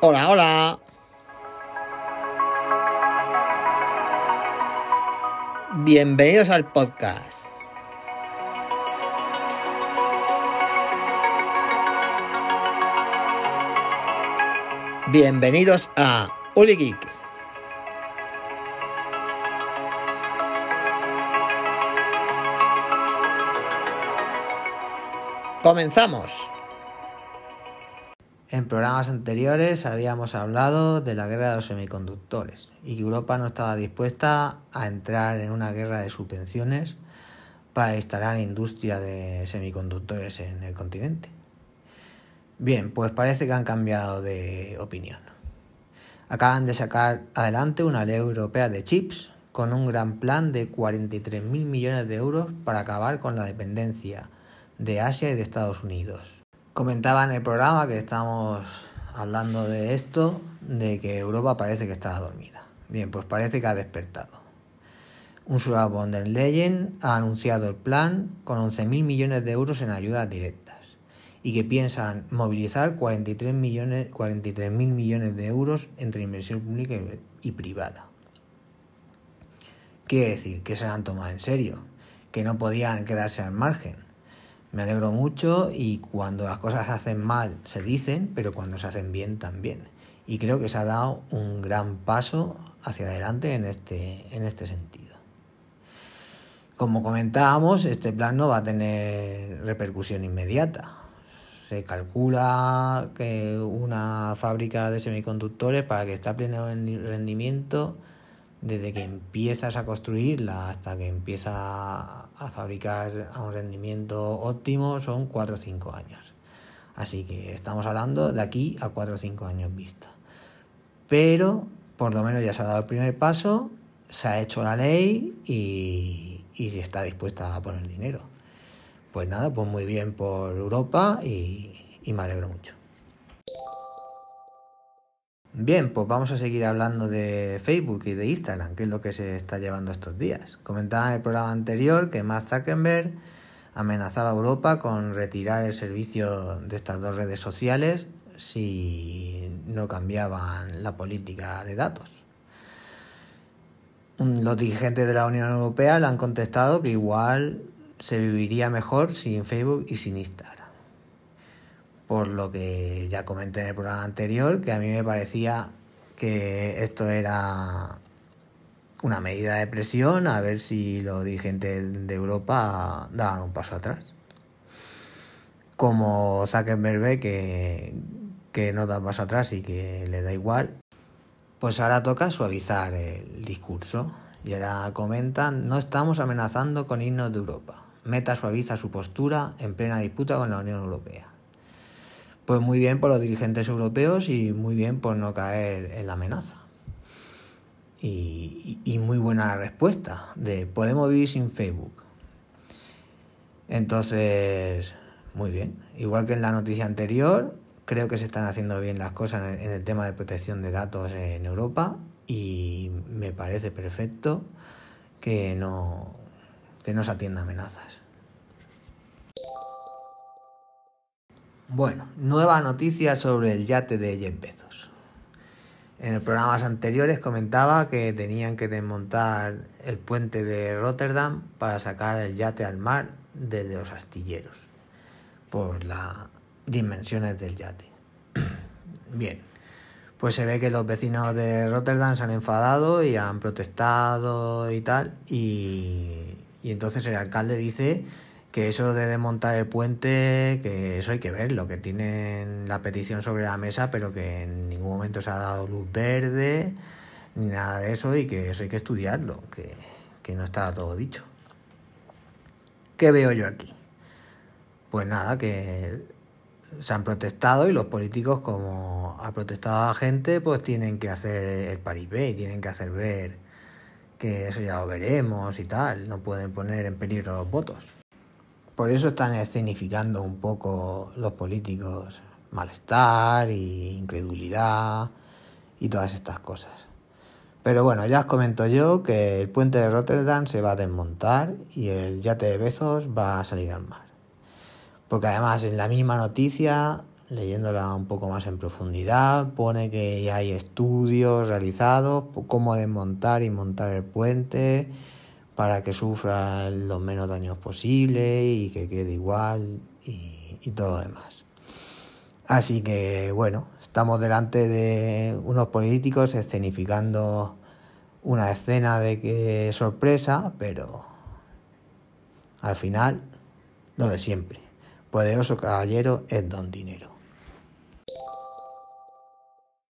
Hola, hola. Bienvenidos al podcast. Bienvenidos a Uli Geek. Comenzamos. En programas anteriores habíamos hablado de la guerra de los semiconductores y que Europa no estaba dispuesta a entrar en una guerra de subvenciones para instalar industria de semiconductores en el continente. Bien, pues parece que han cambiado de opinión. Acaban de sacar adelante una ley europea de chips con un gran plan de 43.000 millones de euros para acabar con la dependencia de Asia y de Estados Unidos. Comentaba en el programa que estamos hablando de esto, de que Europa parece que estaba dormida. Bien, pues parece que ha despertado. Ursula von der Leyen ha anunciado el plan con 11.000 millones de euros en ayudas directas y que piensan movilizar 43 millones, 43 mil millones de euros entre inversión pública y privada. Quiere decir que se han tomado en serio, que no podían quedarse al margen. Me alegro mucho y cuando las cosas se hacen mal se dicen, pero cuando se hacen bien también. Y creo que se ha dado un gran paso hacia adelante en este, en este sentido. Como comentábamos, este plan no va a tener repercusión inmediata se calcula que una fábrica de semiconductores para que esté a pleno rendimiento desde que empiezas a construirla hasta que empieza a fabricar a un rendimiento óptimo son 4 o 5 años. Así que estamos hablando de aquí a 4 o 5 años vista. Pero por lo menos ya se ha dado el primer paso, se ha hecho la ley y, y se está dispuesta a poner dinero pues nada, pues muy bien por Europa y, me alegro mucho. Bien, pues vamos a seguir hablando de Facebook y de Instagram, que es lo que se está llevando estos días. Comentaba en el programa anterior que Mark Zuckerberg amenazaba a Europa con retirar el servicio de estas dos redes sociales si no cambiaban la política de datos. Los dirigentes de la Unión Europea le han contestado que igual se viviría mejor sin Facebook y sin Instagram. Por lo que ya comenté en el programa anterior, que a mí me parecía que esto era una medida de presión a ver si los dirigentes de Europa daban un paso atrás. Como Zuckerberg ve que, que no da paso atrás y que le da igual, pues ahora toca suavizar el discurso. Y ahora comentan, no estamos amenazando con irnos de Europa. Meta suaviza su postura en plena disputa con la Unión Europea. Pues muy bien por los dirigentes europeos y muy bien por no caer en la amenaza. Y, muy buena respuesta de podemos vivir sin Facebook. Entonces, muy bien. Igual que en la noticia anterior, creo que se están haciendo bien las cosas en el, tema de protección de datos en Europa y me parece perfecto que no, que no se atienda amenazas. Bueno, nueva noticia sobre el yate de Jeff Bezos. En los programas anteriores comentaba que tenían que desmontar el puente de Rotterdam para sacar el yate al mar desde los astilleros, por las dimensiones del yate. Bien, pues se ve que los vecinos de Rotterdam se han enfadado y han protestado y tal, y, y entonces el alcalde dice que eso de desmontar el puente, que eso hay que verlo, que tienen la petición sobre la mesa, pero que en ningún momento se ha dado luz verde, ni nada de eso, y que eso hay que estudiarlo, que, que no está todo dicho. ¿Qué veo yo aquí? Pues nada, que se han protestado y los políticos, como ha protestado la gente, pues tienen que hacer el paripé y tienen que hacer ver que eso ya lo veremos y tal, no pueden poner en peligro los votos. Por eso están escenificando un poco los políticos malestar y incredulidad y todas estas cosas. Pero bueno, ya os comento yo que el puente de Rotterdam se va a desmontar y el yate de Bezos va a salir al mar. Porque además en la misma noticia, leyéndola un poco más en profundidad, pone que hay estudios realizados por cómo desmontar y montar el puente para que sufra los menos daños posibles y que quede igual y, y todo demás. Así que bueno, estamos delante de unos políticos escenificando una escena de que sorpresa, pero al final lo de siempre. Poderoso caballero es don dinero.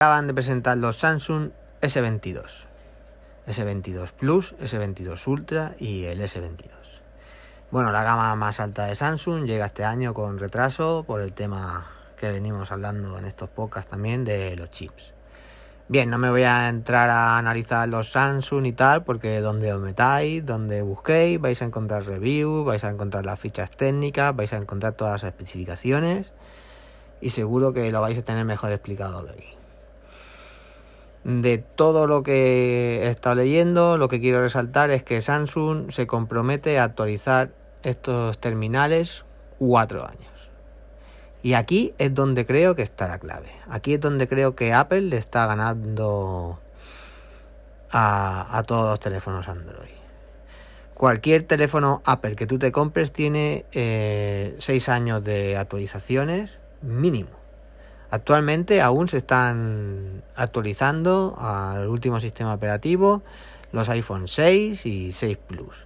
Acaban de presentar los Samsung S22, S22 Plus, S22 Ultra y el S22. Bueno, la gama más alta de Samsung llega este año con retraso por el tema que venimos hablando en estos podcasts también de los chips. Bien, no me voy a entrar a analizar los Samsung y tal, porque donde os metáis, donde busquéis, vais a encontrar reviews, vais a encontrar las fichas técnicas, vais a encontrar todas las especificaciones y seguro que lo vais a tener mejor explicado que aquí. De todo lo que estado leyendo, lo que quiero resaltar es que Samsung se compromete a actualizar estos terminales cuatro años. Y aquí es donde creo que está la clave. Aquí es donde creo que Apple le está ganando a, todos los teléfonos Android. Cualquier teléfono Apple que tú te compres tiene 6 eh, años de actualizaciones mínimo. Actualmente aún se están actualizando al último sistema operativo los iPhone 6 y 6 Plus.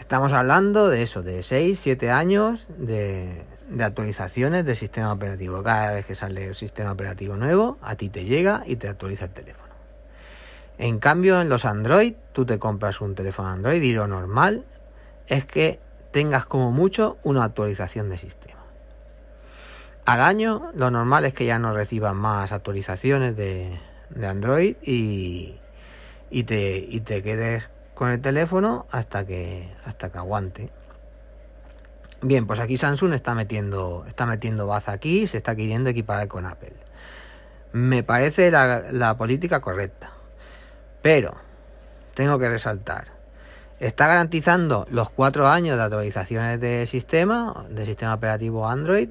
Estamos hablando de eso, de 6, 7 años de, de actualizaciones del sistema operativo. Cada vez que sale el sistema operativo nuevo, a ti te llega y te actualiza el teléfono. En cambio, en los Android, tú te compras un teléfono Android y lo normal es que tengas como mucho una actualización de sistema. Al año, lo normal es que ya no recibas más actualizaciones de, Android y, y, te, y te quedes con el teléfono hasta que, hasta que aguante. Bien, pues aquí Samsung está metiendo, está metiendo baza aquí, se está queriendo equiparar con Apple. Me parece la, política correcta. Pero, tengo que resaltar, está garantizando los cuatro años de actualizaciones de sistema, de sistema operativo Android,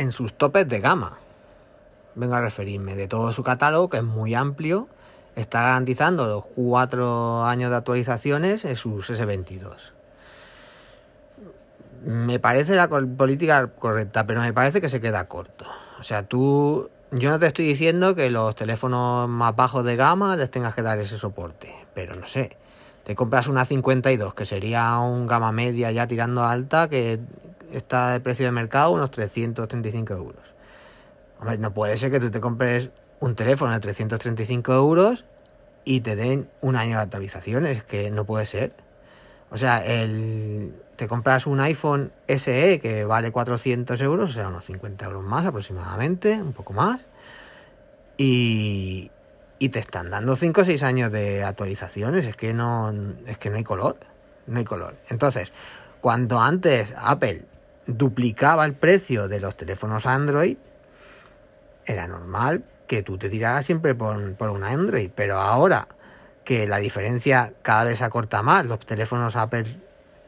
en sus topes de gama. Vengo a referirme de todo su catálogo, que es muy amplio, está garantizando los cuatro años de actualizaciones en sus S22 me parece la política correcta, pero me parece que se queda corto. O sea, tú, yo no te estoy diciendo que los teléfonos más bajos de gama les tengas que dar ese soporte, pero no sé, te compras una 52, que sería un gama media ya tirando alta, que está de precio de mercado unos 335 euros. Hombre, no puede ser que tú te compres un teléfono de 335 euros y te den un año de actualizaciones, que no puede ser. O sea, el, te compras un iPhone SE que vale 400 euros, o sea, unos 50 euros más aproximadamente, un poco más, y, y te están dando 5 o 6 años de actualizaciones, es que no, es que no hay color, no hay color. Entonces, cuando antes Apple duplicaba el precio de los teléfonos Android, era normal que tú te tiraras siempre por, por un Android, pero ahora que la diferencia cada vez se acorta más, los teléfonos Apple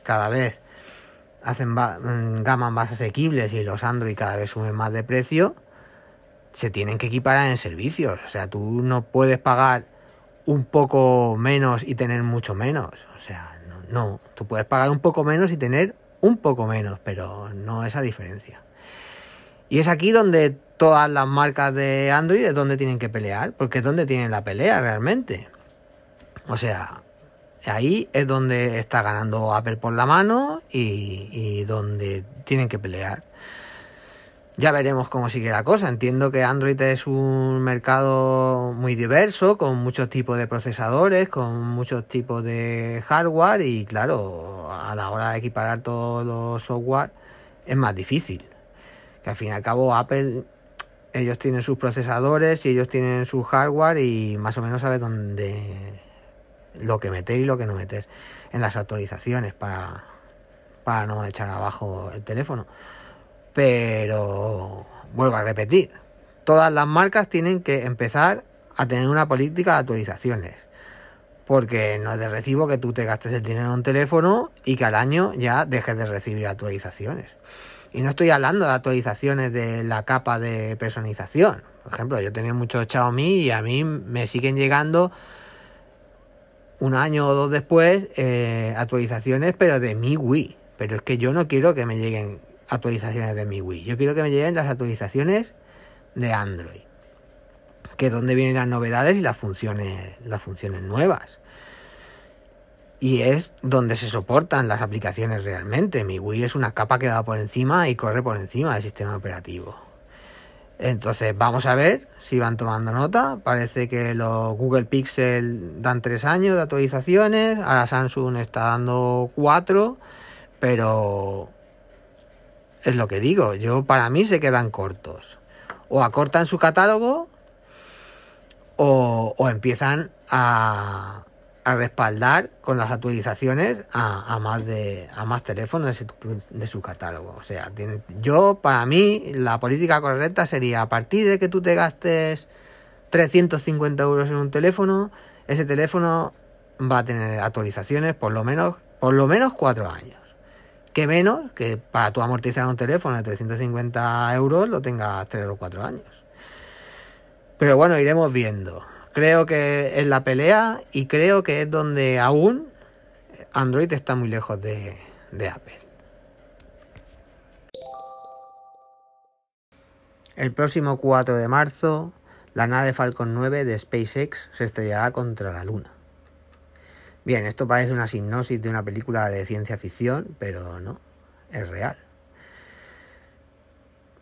cada vez hacen mm, gamas más asequibles y los Android cada vez suben más de precio, se tienen que equiparar en servicios. O sea, tú no puedes pagar un poco menos y tener mucho menos. O sea, no, no, tú puedes pagar un poco menos y tener un poco menos, pero no esa diferencia. Y es aquí donde todas las marcas de Android es donde tienen que pelear, porque es donde tienen la pelea realmente. O sea, ahí es donde está ganando Apple por la mano y, donde tienen que pelear. Ya veremos cómo sigue la cosa. Entiendo que Android es un mercado muy diverso, con muchos tipos de procesadores, con muchos tipos de hardware y claro, a la hora de equiparar todos los software es más difícil. Que al fin y al cabo Apple, ellos tienen sus procesadores y ellos tienen su hardware y más o menos sabe dónde lo que meter y lo que no meter en las actualizaciones para, para no echar abajo el teléfono. Pero vuelvo a repetir, todas las marcas tienen que empezar a tener una política de actualizaciones. Porque no es de recibo que tú te gastes el dinero en un teléfono y que al año ya dejes de recibir actualizaciones. Y no estoy hablando de actualizaciones de la capa de personalización. Por ejemplo, yo tenía muchos Xiaomi y a mí me siguen llegando un año o dos después eh, actualizaciones, pero de mi Wii. Pero es que yo no quiero que me lleguen actualizaciones de mi Wii. Yo quiero que me lleguen las actualizaciones de Android. Que es donde vienen las novedades y las funciones, las funciones nuevas. Y es donde se soportan las aplicaciones realmente. Mi Wii es una capa que va por encima y corre por encima del sistema operativo. Entonces vamos a ver si van tomando nota. Parece que los Google Pixel dan tres años de actualizaciones. Ahora Samsung está dando cuatro. Pero es lo que digo. Yo para mí se quedan cortos. O acortan su catálogo o, empiezan a, a, respaldar con las actualizaciones a, más de a más teléfonos de su, catálogo. O sea, yo para mí la política correcta sería a partir de que tú te gastes 350 euros en un teléfono, ese teléfono va a tener actualizaciones por lo menos por lo menos cuatro años. Que menos que para tu amortizar un teléfono de 350 euros lo tengas 3 o 4 años. Pero bueno, iremos viendo. Creo que es la pelea y creo que es donde aún Android está muy lejos de, de Apple. El próximo 4 de marzo, la nave Falcon 9 de SpaceX se estrellará contra la Luna. Bien, esto parece una sinopsis de una película de ciencia ficción, pero no, es real.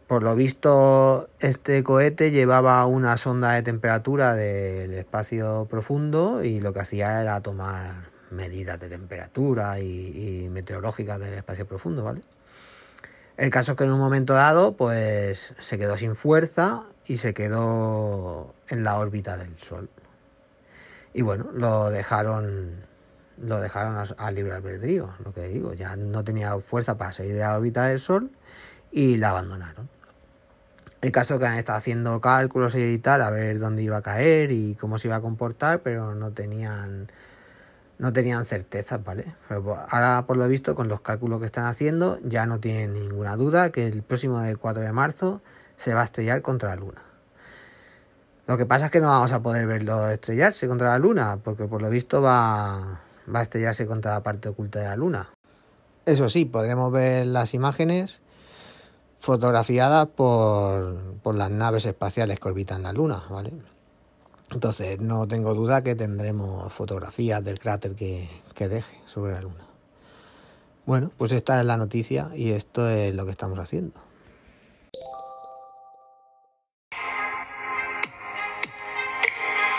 Por lo visto, este cohete llevaba una sonda de temperatura del espacio profundo y lo que hacía era tomar medidas de temperatura y, meteorológicas del espacio profundo, ¿vale? El caso es que en un momento dado, pues se quedó sin fuerza y se quedó en la órbita del Sol. Y bueno, lo dejaron lo dejaron a, libre albedrío, lo que digo, ya no tenía fuerza para salir de la órbita del Sol y la abandonaron. El caso que han estado haciendo cálculos y tal, a ver dónde iba a caer y cómo se iba a comportar, pero no tenían no tenían certezas, ¿vale? Pero ahora, por lo visto, con los cálculos que están haciendo, ya no tienen ninguna duda que el próximo 4 de marzo se va a estrellar contra la Luna. Lo que pasa es que no vamos a poder verlo estrellarse contra la Luna, porque por lo visto va, va a estrellarse contra la parte oculta de la Luna. Eso sí, podremos ver las imágenes fotografiadas por, por las naves espaciales que orbitan la Luna, ¿vale? Entonces, no tengo duda que tendremos fotografías del cráter que, que deje sobre la Luna. Bueno, pues esta es la noticia y esto es lo que estamos haciendo.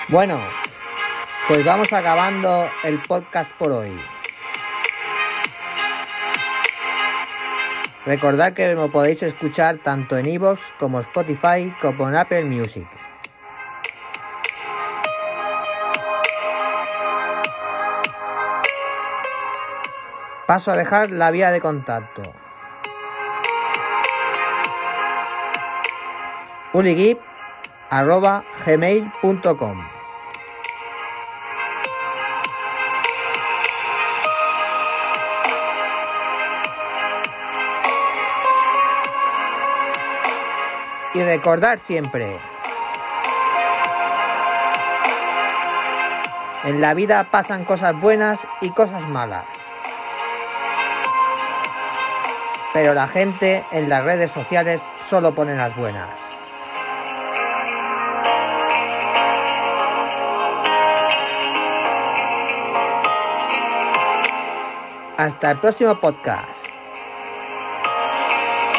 Bueno, pues vamos acabando el podcast por hoy. Recordad que me podéis escuchar tanto en iVoox como Spotify como en Apple Music. Paso a dejar la vía de contacto. uligip.gmail.com y recordar siempre, en la vida pasan cosas buenas y cosas malas. Pero la gente en las redes sociales solo pone las buenas. Hasta el próximo podcast.